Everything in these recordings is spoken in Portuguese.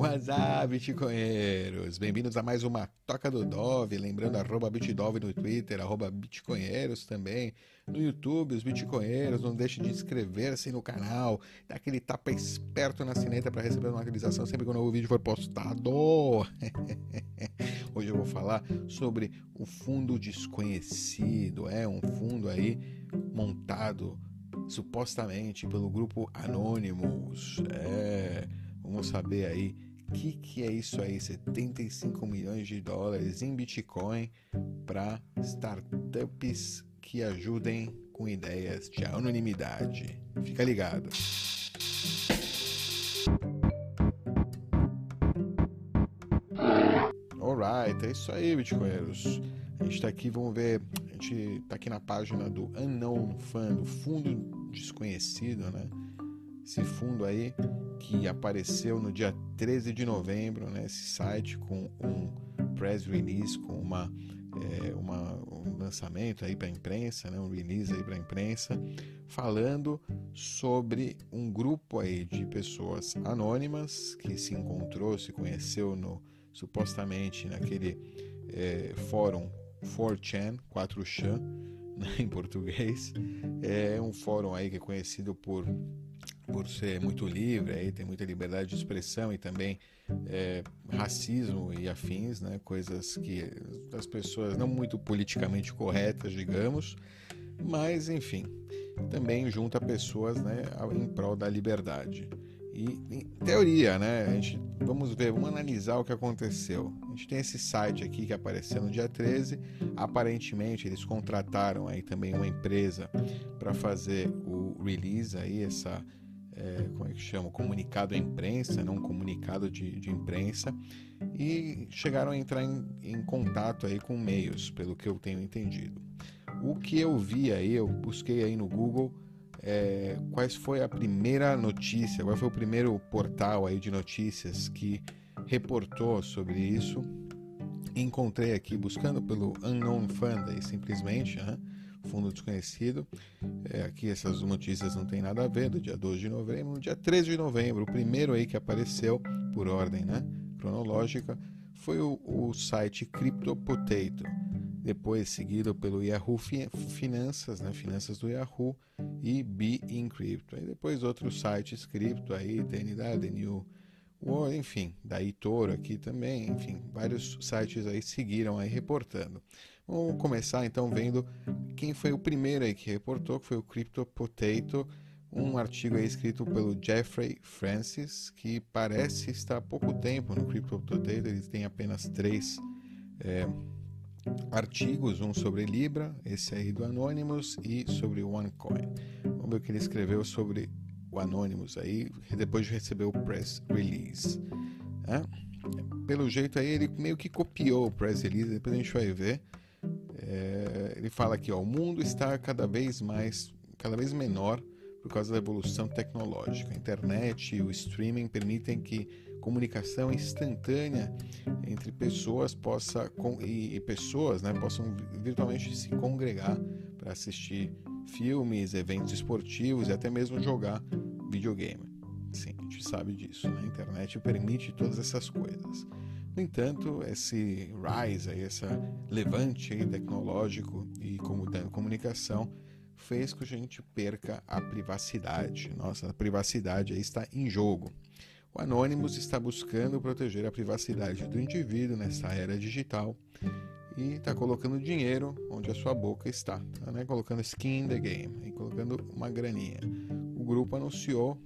WhatsApp, bitcoinheiros! Bem-vindos a mais uma Toca do Dove, lembrando arroba bitdove no Twitter, arroba bitcoinheiros também, no YouTube, os bitcoinheiros, não deixe de inscrever-se no canal, dá aquele tapa esperto na sineta para receber uma atualização sempre que o novo vídeo for postado. Hoje eu vou falar sobre o fundo desconhecido, é um fundo aí montado supostamente pelo grupo Anonymous, é Vamos saber aí que, que é isso aí, 75 milhões de dólares em Bitcoin para startups que ajudem com ideias de anonimidade. Fica ligado. Alright, é isso aí, Bitcoinheiros. A gente está aqui, vamos ver, a gente está aqui na página do Unknown Fund, do Fundo Desconhecido, né? Esse fundo aí que apareceu no dia 13 de novembro nesse site com um press release, com uma, é, uma um lançamento aí para a imprensa, né, um release aí para a imprensa, falando sobre um grupo aí de pessoas anônimas que se encontrou, se conheceu no supostamente naquele é, fórum 4chan, 4chan, né, em português, é um fórum aí que é conhecido por por ser muito livre, aí tem muita liberdade de expressão e também é, racismo e afins, né, coisas que as pessoas não muito politicamente corretas, digamos, mas enfim, também junta pessoas né, em prol da liberdade. E em teoria, né? A gente, vamos ver, vamos analisar o que aconteceu. A gente tem esse site aqui que apareceu no dia 13. Aparentemente, eles contrataram aí também uma empresa para fazer o release aí, essa é, como é que chama? Comunicado à imprensa, não um comunicado de, de imprensa, e chegaram a entrar em, em contato aí com meios, pelo que eu tenho entendido. O que eu vi aí, eu busquei aí no Google é, quais foi a primeira notícia, qual foi o primeiro portal aí de notícias que reportou sobre isso. Encontrei aqui buscando pelo Unknown Fund, aí, simplesmente, né? Fundo desconhecido. É, aqui essas notícias não tem nada a ver, do dia 12 de novembro. No dia 13 de novembro, o primeiro aí que apareceu, por ordem né, cronológica, foi o, o site Crypto Potato. Depois seguido pelo Yahoo Finanças, né, Finanças do Yahoo e Be Encrypto. Aí depois outros sites cripto aí, TNW, New World, enfim, da Toro aqui também, enfim, vários sites aí seguiram aí reportando. Vamos começar então vendo quem foi o primeiro aí que reportou, que foi o Crypto Potato, um artigo escrito pelo Jeffrey Francis, que parece estar há pouco tempo no Crypto Potato, ele tem apenas três é, artigos, um sobre Libra, esse aí do Anonymous, e sobre OneCoin. Vamos ver o que ele escreveu sobre o Anonymous aí, depois de receber o press release. É? Pelo jeito aí, ele meio que copiou o press release, depois a gente vai ver. É, ele fala aqui, ó, o mundo está cada vez mais, cada vez menor por causa da evolução tecnológica. A internet e o streaming permitem que comunicação instantânea entre pessoas possa com, e, e, pessoas né, possam virtualmente se congregar para assistir filmes, eventos esportivos e até mesmo jogar videogame. Sim, a gente sabe disso. Né? A internet permite todas essas coisas. No entanto, esse rise, esse levante tecnológico e comunicação fez que a gente perca a privacidade. Nossa, a privacidade está em jogo. O Anonymous está buscando proteger a privacidade do indivíduo nessa era digital e está colocando dinheiro onde a sua boca está, tá, né? colocando skin in the game e colocando uma graninha. O grupo anunciou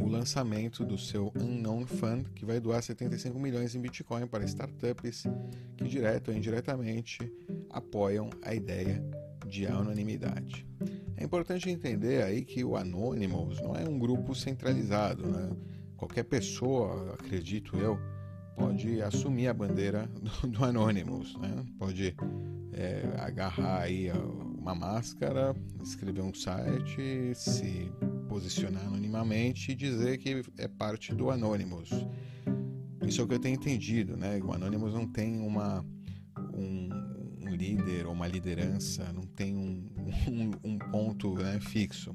o lançamento do seu Unknown Fund, que vai doar 75 milhões em Bitcoin para startups que, direto ou indiretamente, apoiam a ideia de anonimidade. É importante entender aí que o Anonymous não é um grupo centralizado, né? Qualquer pessoa, acredito eu, pode assumir a bandeira do, do Anonymous, né? Pode é, agarrar aí uma máscara, escrever um site, se posicionar anonimamente e dizer que é parte do Anonymous. Isso é o que eu tenho entendido, né? O Anonymous não tem uma, um, um líder ou uma liderança, não tem um, um, um ponto né, fixo.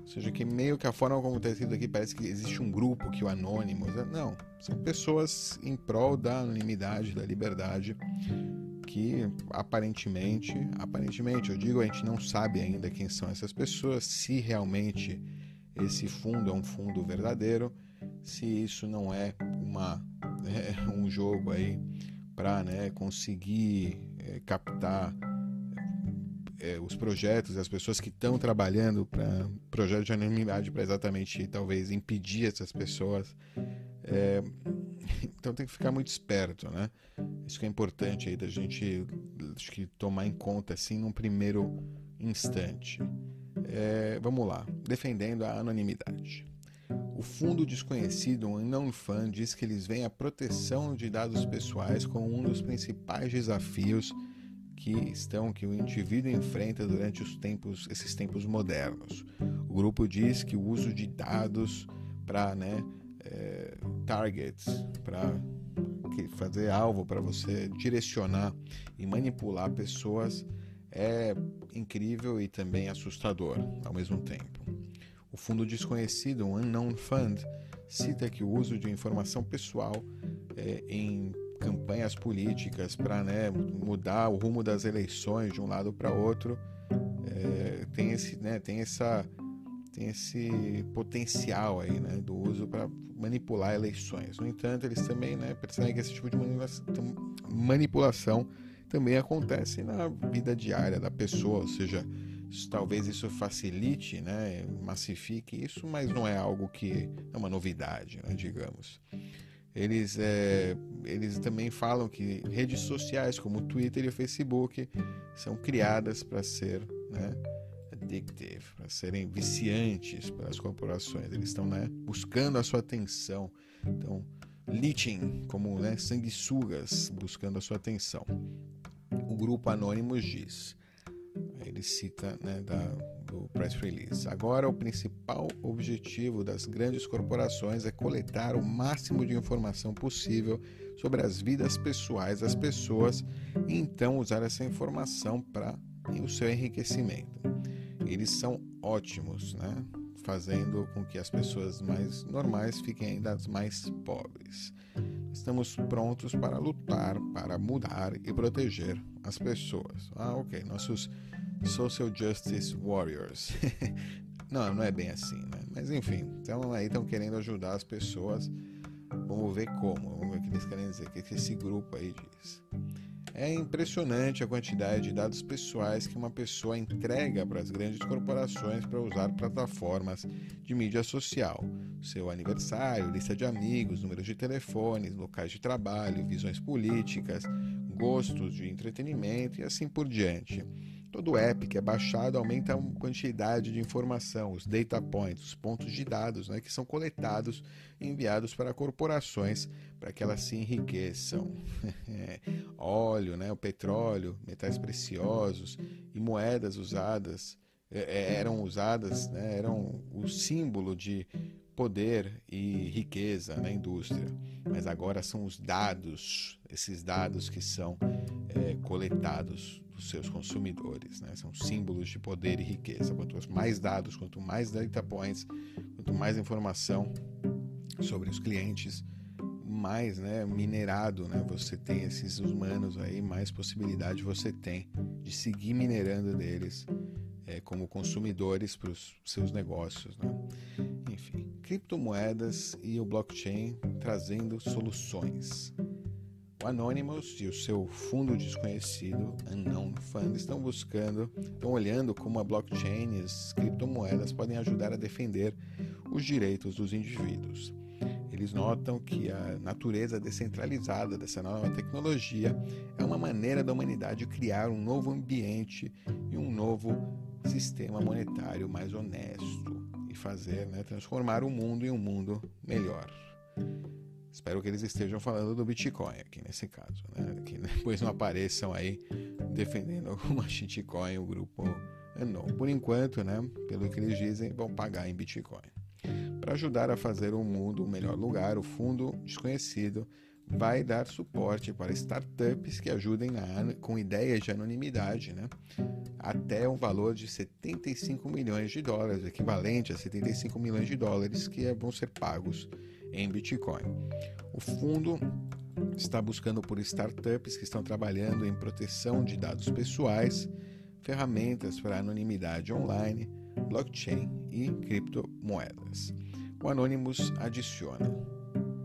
Ou seja, que meio que a forma como está escrito aqui parece que existe um grupo que o Anonymous. Né? Não, são pessoas em prol da anonimidade, da liberdade, que aparentemente, aparentemente, eu digo, a gente não sabe ainda quem são essas pessoas, se realmente esse fundo é um fundo verdadeiro, se isso não é uma é, um jogo aí para né, conseguir é, captar é, os projetos, as pessoas que estão trabalhando para projetos de anonimidade para exatamente talvez impedir essas pessoas. É, então tem que ficar muito esperto, né? Isso que é importante aí da gente acho que tomar em conta assim num primeiro instante. É, vamos lá, defendendo a anonimidade. O fundo desconhecido, um não fã, diz que eles veem a proteção de dados pessoais como um dos principais desafios que estão que o indivíduo enfrenta durante os tempos, esses tempos modernos. O grupo diz que o uso de dados para né, é, targets, para fazer alvo, para você direcionar e manipular pessoas é incrível e também assustador ao mesmo tempo. O fundo desconhecido, o Unknown Fund, cita que o uso de informação pessoal é, em campanhas políticas para né, mudar o rumo das eleições de um lado para outro é, tem esse né, tem essa tem esse potencial aí né, do uso para manipular eleições no entanto eles também né, percebem que esse tipo de manipulação também acontece na vida diária da pessoa ou seja talvez isso facilite, né, massifique isso, mas não é algo que é uma novidade, né, digamos. Eles, é, eles também falam que redes sociais como Twitter e Facebook são criadas para ser né, addictive, para serem viciantes para as corporações. Eles estão né, buscando a sua atenção, então leeching, como né, sanguessugas, buscando a sua atenção. O grupo Anônimos diz ele cita né, da, do press release. Agora, o principal objetivo das grandes corporações é coletar o máximo de informação possível sobre as vidas pessoais das pessoas e então usar essa informação para o seu enriquecimento. Eles são ótimos, né? Fazendo com que as pessoas mais normais fiquem ainda mais pobres. Estamos prontos para lutar, para mudar e proteger as pessoas. Ah, ok. Nossos Social Justice Warriors. não, não é bem assim, né? Mas enfim, aí estão querendo ajudar as pessoas. Vamos ver como, vamos ver o que eles querem dizer, o que esse grupo aí diz. É impressionante a quantidade de dados pessoais que uma pessoa entrega para as grandes corporações para usar plataformas de mídia social. Seu aniversário, lista de amigos, números de telefones, locais de trabalho, visões políticas, gostos de entretenimento e assim por diante. Todo app que é baixado aumenta a quantidade de informação, os data points, os pontos de dados né, que são coletados e enviados para corporações para que elas se enriqueçam. Óleo, né, o petróleo, metais preciosos e moedas usadas é, é, eram usadas, né, eram o símbolo de poder e riqueza na indústria, mas agora são os dados, esses dados que são é, coletados dos seus consumidores. Né? São símbolos de poder e riqueza. Quanto mais dados, quanto mais data points, quanto mais informação sobre os clientes, mais né, minerado né, você tem esses humanos aí, mais possibilidade você tem de seguir minerando deles é, como consumidores para os seus negócios. Né? Enfim, criptomoedas e o blockchain trazendo soluções. Anonymous e o seu fundo desconhecido, Unknown Fund, estão buscando, estão olhando como a blockchain e as criptomoedas podem ajudar a defender os direitos dos indivíduos. Eles notam que a natureza descentralizada dessa nova tecnologia é uma maneira da humanidade criar um novo ambiente e um novo sistema monetário mais honesto e fazer, né, transformar o mundo em um mundo melhor. Espero que eles estejam falando do Bitcoin aqui nesse caso, né? Que depois não apareçam aí defendendo alguma shitcoin, o grupo não. Por enquanto, né? Pelo que eles dizem, vão pagar em Bitcoin. Para ajudar a fazer o mundo um melhor lugar, o fundo desconhecido vai dar suporte para startups que ajudem com ideias de anonimidade, né? até um valor de 75 milhões de dólares, equivalente a 75 milhões de dólares que vão ser pagos em Bitcoin. O fundo está buscando por startups que estão trabalhando em proteção de dados pessoais, ferramentas para anonimidade online, blockchain e criptomoedas. O Anonymous adiciona: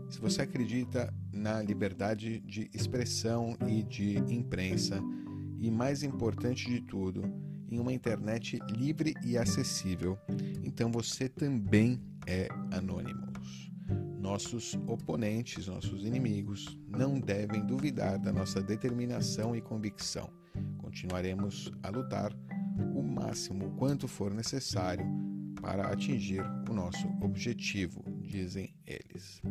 se você acredita na liberdade de expressão e de imprensa, e mais importante de tudo, em uma internet livre e acessível, então você também é Anonymous. Nossos oponentes, nossos inimigos, não devem duvidar da nossa determinação e convicção. Continuaremos a lutar o máximo quanto for necessário para atingir o nosso objetivo, dizem eles.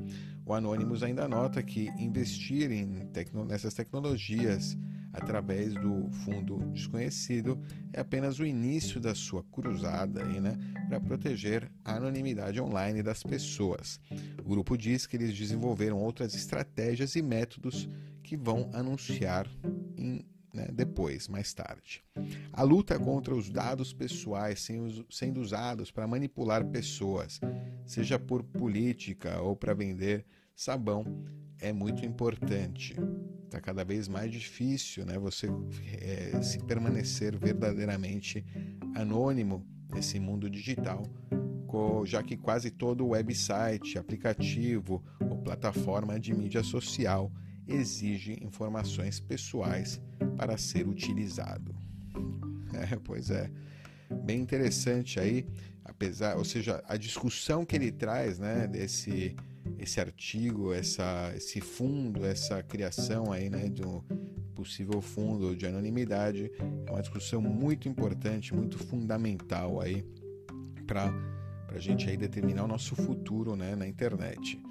O Anonymous ainda nota que investir em tecno nessas tecnologias através do fundo desconhecido é apenas o início da sua cruzada né, para proteger a anonimidade online das pessoas. O grupo diz que eles desenvolveram outras estratégias e métodos que vão anunciar em, né, depois, mais tarde. A luta contra os dados pessoais sendo usados para manipular pessoas, seja por política ou para vender sabão, é muito importante. Está cada vez mais difícil né, você é, se permanecer verdadeiramente anônimo nesse mundo digital, já que quase todo website, aplicativo ou plataforma de mídia social exige informações pessoais para ser utilizado. É, pois é, bem interessante aí, apesar, ou seja, a discussão que ele traz, né, desse esse artigo, essa, esse fundo, essa criação aí, né, um possível fundo de anonimidade, é uma discussão muito importante, muito fundamental aí para a gente aí determinar o nosso futuro, né, na internet.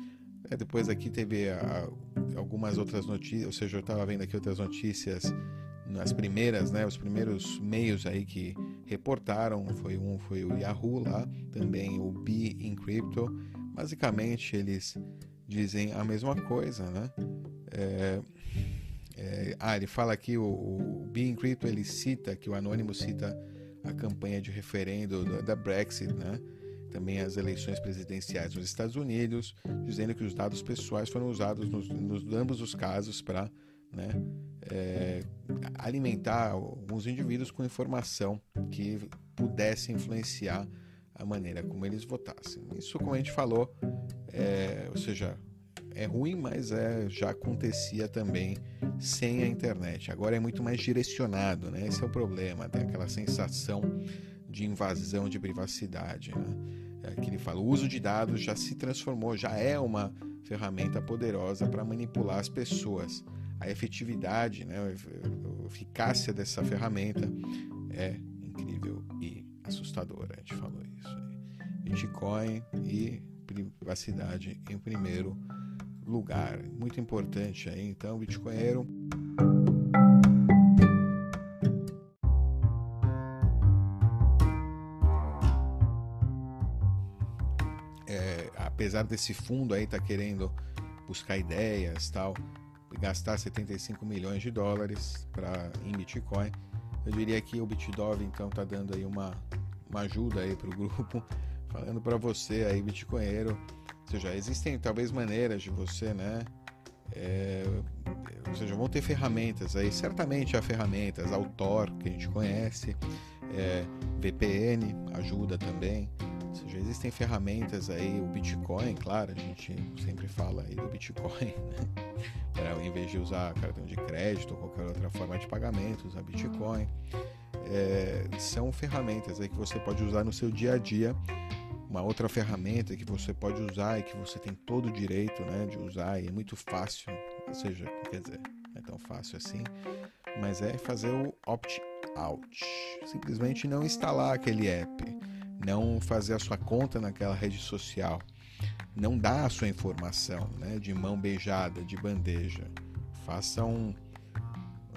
É, depois aqui teve a, algumas outras notícias, ou seja, eu estava vendo aqui outras notícias, as primeiras, né, os primeiros meios aí que reportaram, foi um foi o Yahoo lá, também o Be Encrypto, Basicamente, eles dizem a mesma coisa, né? É, é, ah, ele fala aqui, o, o Being Crypto, ele cita, que o Anônimo cita a campanha de referendo da, da Brexit, né? Também as eleições presidenciais nos Estados Unidos, dizendo que os dados pessoais foram usados nos, nos ambos os casos para né, é, alimentar alguns indivíduos com informação que pudesse influenciar a maneira como eles votassem. Isso, como a gente falou, é, ou seja, é ruim, mas é, já acontecia também sem a internet. Agora é muito mais direcionado, né? Esse é o problema, tem aquela sensação de invasão de privacidade, né? É, que ele fala, o uso de dados já se transformou, já é uma ferramenta poderosa para manipular as pessoas. A efetividade, né, a eficácia dessa ferramenta é incrível assustadora. A gente falou isso aí. Bitcoin e privacidade em primeiro lugar. Muito importante aí, então, Bitcoinheiro. É, apesar desse fundo aí tá querendo buscar ideias tal, gastar 75 milhões de dólares para em Bitcoin, eu diria que o Bitdove então tá dando aí uma uma ajuda aí para o grupo, falando para você aí, bitcoinheiro. Ou seja, existem talvez maneiras de você, né? É, ou seja, vão ter ferramentas aí, certamente há ferramentas, Autor, que a gente conhece, é, VPN ajuda também. Ou seja, existem ferramentas aí, o Bitcoin, claro, a gente sempre fala aí do Bitcoin, né? Para, em vez de usar cartão de crédito ou qualquer outra forma de pagamento, usar Bitcoin é, são ferramentas aí que você pode usar no seu dia a dia. Uma outra ferramenta que você pode usar e que você tem todo o direito né, de usar e é muito fácil, ou seja, quer dizer, não é tão fácil assim, mas é fazer o opt-out. Simplesmente não instalar aquele app, não fazer a sua conta naquela rede social, não dar a sua informação né, de mão beijada, de bandeja. Faça um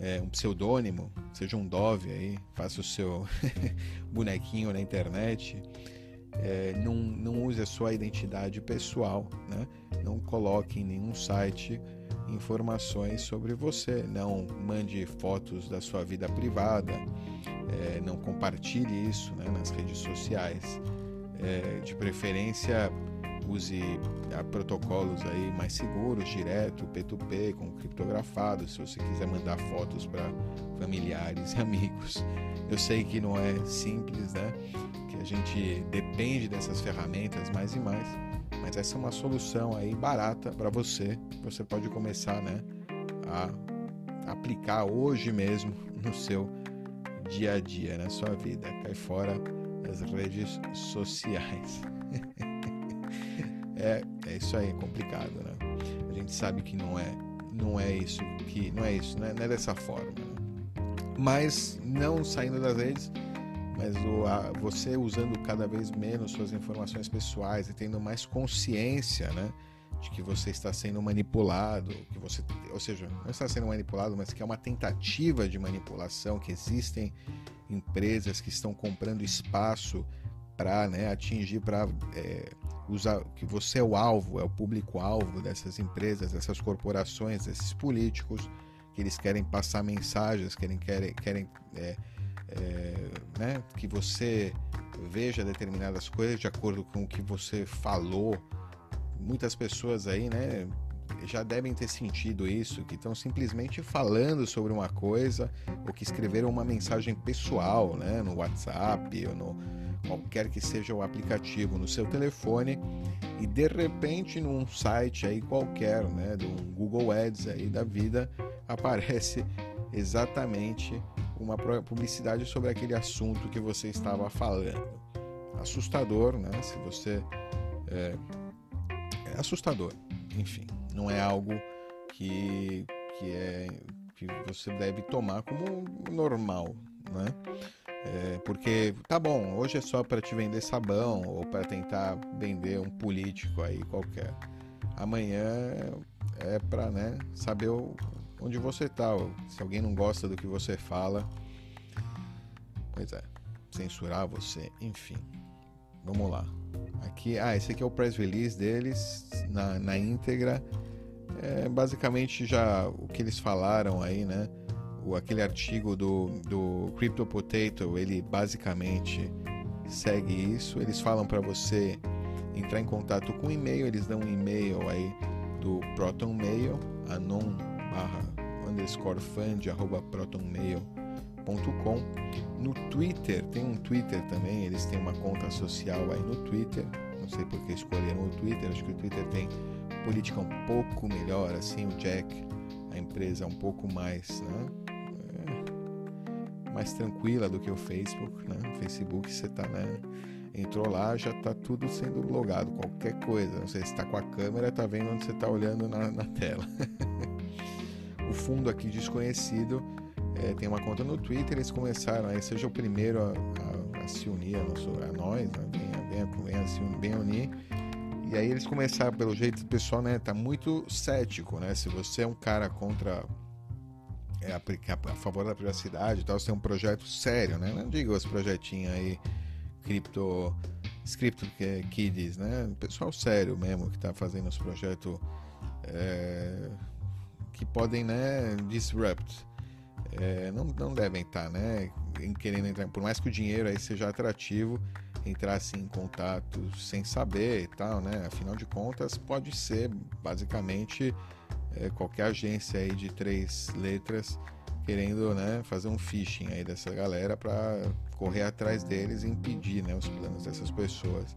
é, um pseudônimo, seja um Dove aí, faça o seu bonequinho na internet é, não, não use a sua identidade pessoal, né? não coloque em nenhum site informações sobre você, não mande fotos da sua vida privada, é, não compartilhe isso né, nas redes sociais. É, de preferência, use ah, protocolos aí mais seguros, direto, P2P, com criptografado, se você quiser mandar fotos para familiares e amigos. Eu sei que não é simples, né? Que a gente depende dessas ferramentas mais e mais, mas essa é uma solução aí barata para você. Você pode começar, né, a aplicar hoje mesmo no seu dia a dia, na sua vida. Cai fora das redes sociais. É, é isso aí, é complicado, né? A gente sabe que não é, não é isso, que não é isso, não é, não é dessa forma. Né? Mas não saindo das redes, mas o, a, você usando cada vez menos suas informações pessoais e tendo mais consciência, né? de que você está sendo manipulado, que você, ou seja, não está sendo manipulado, mas que é uma tentativa de manipulação, que existem empresas que estão comprando espaço para né, atingir, para é, usar, que você é o alvo, é o público-alvo dessas empresas, dessas corporações, desses políticos, que eles querem passar mensagens, querem, querem, querem é, é, né, que você veja determinadas coisas de acordo com o que você falou. Muitas pessoas aí, né, já devem ter sentido isso, que estão simplesmente falando sobre uma coisa ou que escreveram uma mensagem pessoal, né, no WhatsApp ou no qualquer que seja o aplicativo no seu telefone e de repente num site aí qualquer, né, do Google Ads aí da vida, aparece exatamente uma publicidade sobre aquele assunto que você estava falando. Assustador, né? Se você é, é assustador, enfim, não é algo que que é que você deve tomar como normal, né? É, porque tá bom, hoje é só para te vender sabão ou para tentar vender um político aí qualquer. Amanhã é para né, saber onde você tá. Se alguém não gosta do que você fala, pois é, censurar você, enfim. Vamos lá. Aqui, ah, esse aqui é o press release deles na, na íntegra. É basicamente já o que eles falaram aí, né? O, aquele artigo do, do Crypto Potato, ele basicamente segue isso. Eles falam para você entrar em contato com e-mail, eles dão um e-mail aí do Proton Mail, anon underscore fund, arroba protonmail.com. No Twitter, tem um Twitter também, eles têm uma conta social aí no Twitter. Não sei por que escolheram o Twitter, acho que o Twitter tem política um pouco melhor, assim, o Jack, a empresa um pouco mais, né? Mais tranquila do que o Facebook, né? O Facebook você tá, né? Entrou lá, já tá tudo sendo logado, qualquer coisa. Não sei se está com a câmera, tá vendo onde você está olhando na, na tela. o fundo aqui desconhecido é, tem uma conta no Twitter, eles começaram, aí seja o primeiro a, a, a se unir a, nosso, a nós, né? venha, venha, se unir, venha unir. E aí eles começaram, pelo jeito, o pessoal né, tá muito cético, né? Se você é um cara contra é, a, a, favor da privacidade e tal, você tem um projeto sério, né? Não diga os projetinhos aí, cripto, script kids, né? Pessoal sério mesmo que tá fazendo os projetos é, que podem, né, disrupt. É, não, não devem estar, né, em querendo entrar, por mais que o dinheiro aí seja atrativo, entrar assim em contato sem saber e tal, né? Afinal de contas, pode ser basicamente é, qualquer agência aí de três letras querendo, né, fazer um phishing aí dessa galera para correr atrás deles e impedir, né, os planos dessas pessoas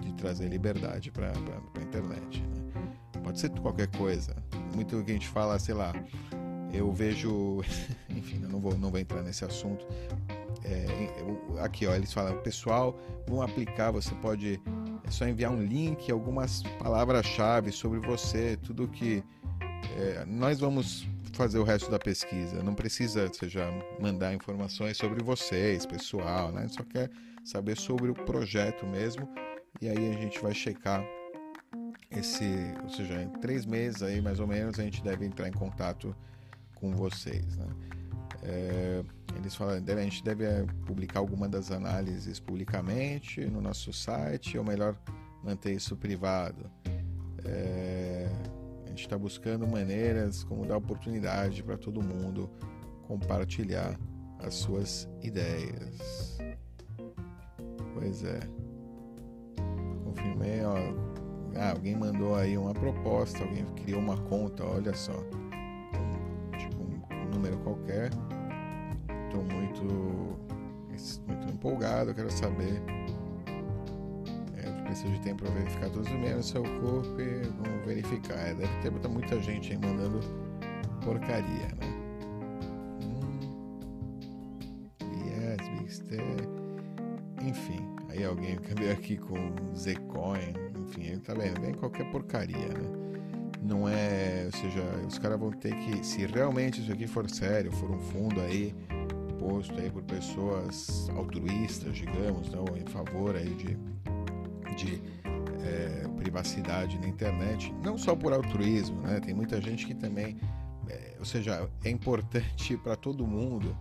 de trazer liberdade para a internet. Né? Pode ser qualquer coisa, muito que a gente fala, sei lá, eu vejo, enfim, eu não vou, não vou entrar nesse assunto. É, aqui, ó, eles falam, pessoal, vão aplicar, você pode é só enviar um link, algumas palavras-chave sobre você, tudo que é, nós vamos fazer o resto da pesquisa. Não precisa, seja, mandar informações sobre vocês, pessoal, né? Só quer saber sobre o projeto mesmo. E aí a gente vai checar esse, ou seja, em três meses aí mais ou menos a gente deve entrar em contato com vocês, né? É, eles falam, deve, a gente deve é, publicar alguma das análises publicamente no nosso site, ou melhor, manter isso privado. É, gente está buscando maneiras como dar oportunidade para todo mundo compartilhar as suas ideias. Pois é. Confirmei, ó. Ah, alguém mandou aí uma proposta, alguém criou uma conta, olha só. Tipo um número qualquer. Estou muito, muito empolgado, quero saber. Preciso de tempo para verificar todos os membros do seu corpo e vamos verificar. É, deve ter muita gente aí mandando porcaria, né? Enfim, aí alguém veio aqui com Zcoin, enfim, ele tá vendo, vem qualquer porcaria, né? Não é, ou seja, os caras vão ter que, se realmente isso aqui for sério, for um fundo aí posto aí por pessoas altruístas, digamos, não, em favor aí de, de é, privacidade na internet, não só por altruísmo, né? Tem muita gente que também, é, ou seja, é importante para todo mundo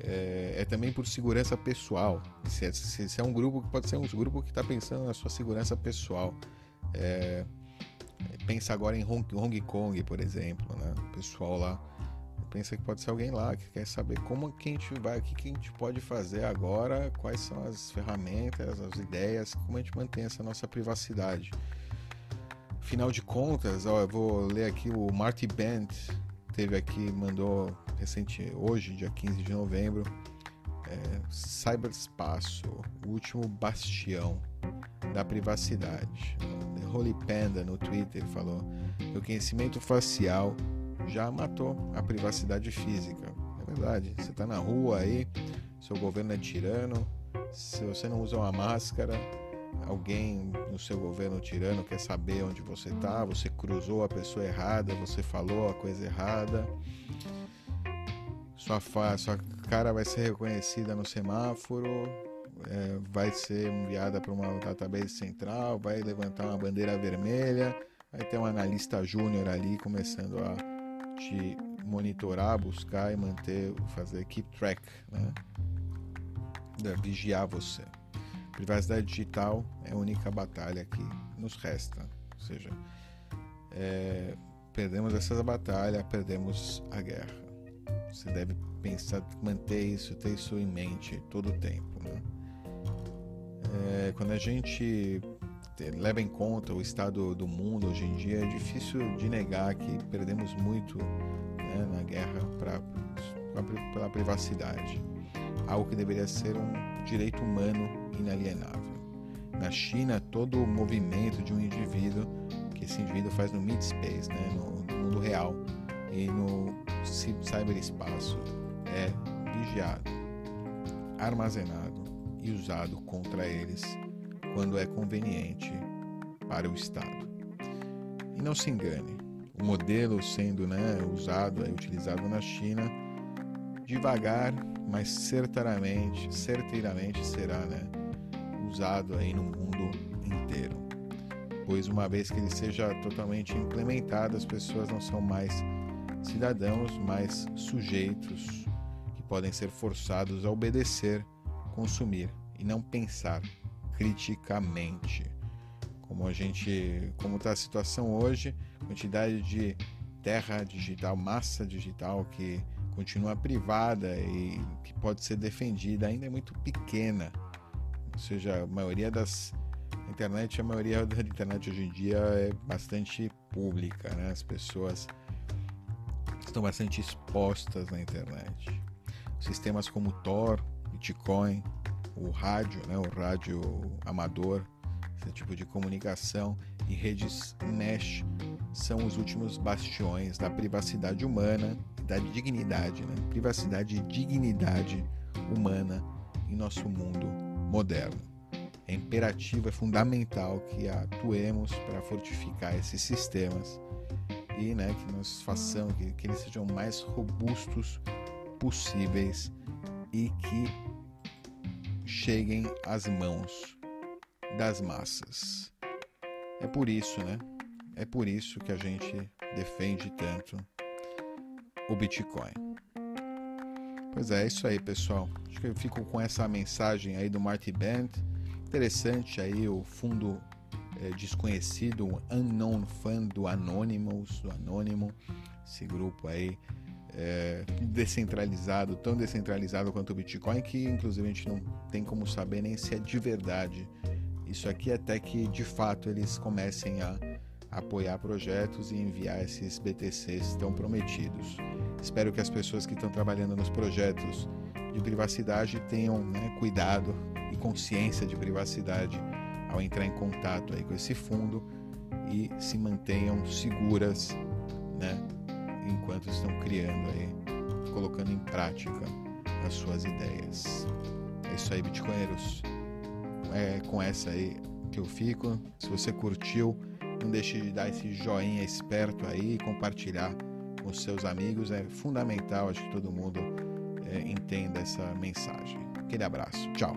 é, é, também por segurança pessoal. Se é, se, se é, um grupo, pode ser um grupo que está pensando na sua segurança pessoal. É, pensa agora em Hong, Hong, Kong, por exemplo, né? O pessoal lá pensa que pode ser alguém lá que quer saber como que a gente vai, o que, que a gente pode fazer agora, quais são as ferramentas, as ideias, como a gente mantém essa nossa privacidade. Afinal de contas, ó, eu vou ler aqui o Marty Bent teve aqui, mandou recente, hoje, dia 15 de novembro, é, o último bastião da privacidade. Holy Panda no Twitter falou: o conhecimento facial já matou a privacidade física. É verdade, você está na rua aí, seu governo é tirano, se você não usa uma máscara, alguém no seu governo tirano quer saber onde você está, você cruzou a pessoa errada, você falou a coisa errada, sua, sua cara vai ser reconhecida no semáforo, é, vai ser enviada para uma database central, vai levantar uma bandeira vermelha, vai ter um analista júnior ali começando a monitorar, buscar e manter, fazer keep track, né? vigiar você. Privacidade digital é a única batalha que nos resta. Ou seja, é, perdemos essa batalha, perdemos a guerra. Você deve pensar, manter isso, ter isso em mente todo o tempo. Né? É, quando a gente leva em conta o estado do mundo hoje em dia, é difícil de negar que perdemos muito né, na guerra pra, pra, pela privacidade. Algo que deveria ser um direito humano inalienável. Na China, todo o movimento de um indivíduo que esse indivíduo faz no mid-space, né, no, no mundo real e no cyberespaço, é vigiado, armazenado e usado contra eles quando é conveniente para o Estado. E não se engane, o modelo sendo né, usado e utilizado na China, devagar, mas certeiramente, certeiramente será né, usado aí no mundo inteiro. Pois uma vez que ele seja totalmente implementado, as pessoas não são mais cidadãos, mas sujeitos que podem ser forçados a obedecer, consumir e não pensar criticamente. Como a gente, como está a situação hoje, quantidade de terra digital, massa digital que continua privada e que pode ser defendida ainda é muito pequena ou seja, a maioria das internet, a maioria da internet hoje em dia é bastante pública, né? As pessoas estão bastante expostas na internet. Sistemas como Tor, Bitcoin, o rádio, né? O rádio amador, esse tipo de comunicação e redes mesh são os últimos bastiões da privacidade humana da dignidade, né? Privacidade e dignidade humana em nosso mundo moderno. É imperativo, é fundamental que atuemos para fortificar esses sistemas e né, que nós façamos que, que eles sejam mais robustos possíveis e que cheguem às mãos das massas. É por isso, né? É por isso que a gente defende tanto o Bitcoin. Pois é, é isso aí, pessoal. Acho que eu fico com essa mensagem aí do Marty Band. Interessante aí o fundo é, desconhecido, o Unknown Fan do Anonymous, do Anônimo, esse grupo aí é, descentralizado, tão descentralizado quanto o Bitcoin, que inclusive a gente não tem como saber nem se é de verdade. Isso aqui até que de fato eles comecem a apoiar projetos e enviar esses BTCs tão prometidos. Espero que as pessoas que estão trabalhando nos projetos de privacidade tenham né, cuidado e consciência de privacidade ao entrar em contato aí com esse fundo e se mantenham seguras, né, enquanto estão criando aí, colocando em prática as suas ideias. É isso aí, bitcoinheiros. É com essa aí que eu fico. Se você curtiu, não deixe de dar esse joinha esperto aí, compartilhar com os seus amigos. É fundamental, acho que todo mundo é, entenda essa mensagem. Aquele abraço. Tchau.